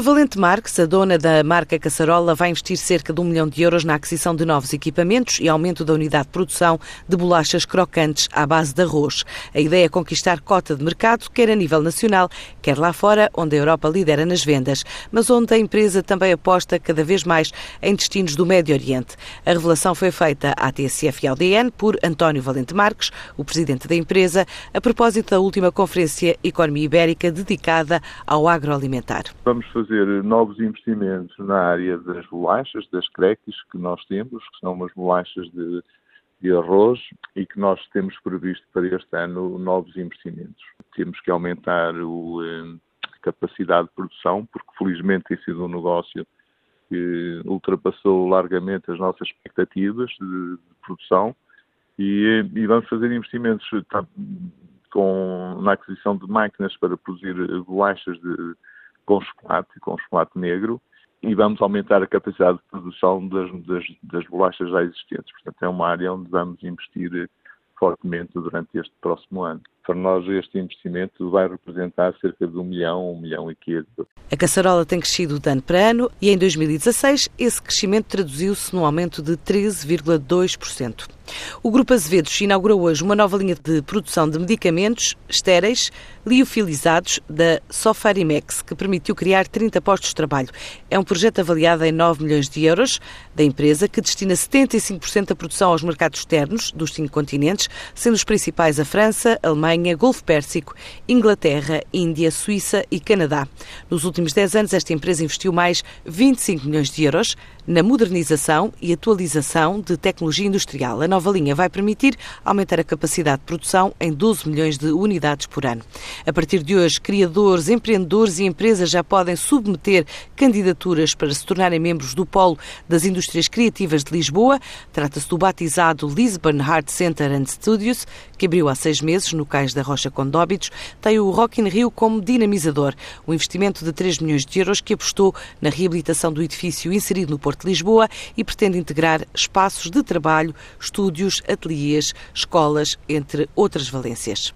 A Valente Marques, a dona da marca Caçarola, vai investir cerca de um milhão de euros na aquisição de novos equipamentos e aumento da unidade de produção de bolachas crocantes à base de arroz. A ideia é conquistar cota de mercado, quer a nível nacional, quer lá fora, onde a Europa lidera nas vendas, mas onde a empresa também aposta cada vez mais em destinos do Médio Oriente. A revelação foi feita à TSF e ao DN por António Valente Marques, o presidente da empresa, a propósito da última Conferência Economia Ibérica dedicada ao agroalimentar. Vamos fazer novos investimentos na área das bolachas, das creques que nós temos, que são umas bolachas de, de arroz e que nós temos previsto para este ano novos investimentos. Temos que aumentar o, eh, a capacidade de produção, porque felizmente tem sido um negócio que ultrapassou largamente as nossas expectativas de, de produção e, e, vamos fazer investimentos tá, com, na aquisição de máquinas para produzir bolachas de, com chocolate, com chocolate negro, e vamos aumentar a capacidade de produção das, das, das bolachas já existentes. Portanto, é uma área onde vamos investir fortemente durante este próximo ano. Para nós, este investimento vai representar cerca de um milhão, um milhão e quinze. A caçarola tem crescido de ano para ano e em 2016 esse crescimento traduziu-se num aumento de 13,2%. O Grupo Azevedos inaugura hoje uma nova linha de produção de medicamentos estéreis liofilizados da Sofarimex, que permitiu criar 30 postos de trabalho. É um projeto avaliado em 9 milhões de euros da empresa, que destina 75% da produção aos mercados externos dos cinco continentes, sendo os principais a França, a Alemanha, Golfo Pérsico, Inglaterra, Índia, Suíça e Canadá. Nos últimos 10 anos, esta empresa investiu mais 25 milhões de euros na modernização e atualização de tecnologia industrial. A nova linha vai permitir aumentar a capacidade de produção em 12 milhões de unidades por ano. A partir de hoje, criadores, empreendedores e empresas já podem submeter candidaturas para se tornarem membros do Polo das Indústrias Criativas de Lisboa. Trata-se do batizado Lisbon Art Center and Studios, que abriu há seis meses no Cais da Rocha Condóbitos. Tem o Rock in Rio como dinamizador, um investimento de 3 milhões de euros que apostou na reabilitação do edifício inserido no Porto de Lisboa e pretende integrar espaços de trabalho, estúdios, ateliês, escolas, entre outras valências.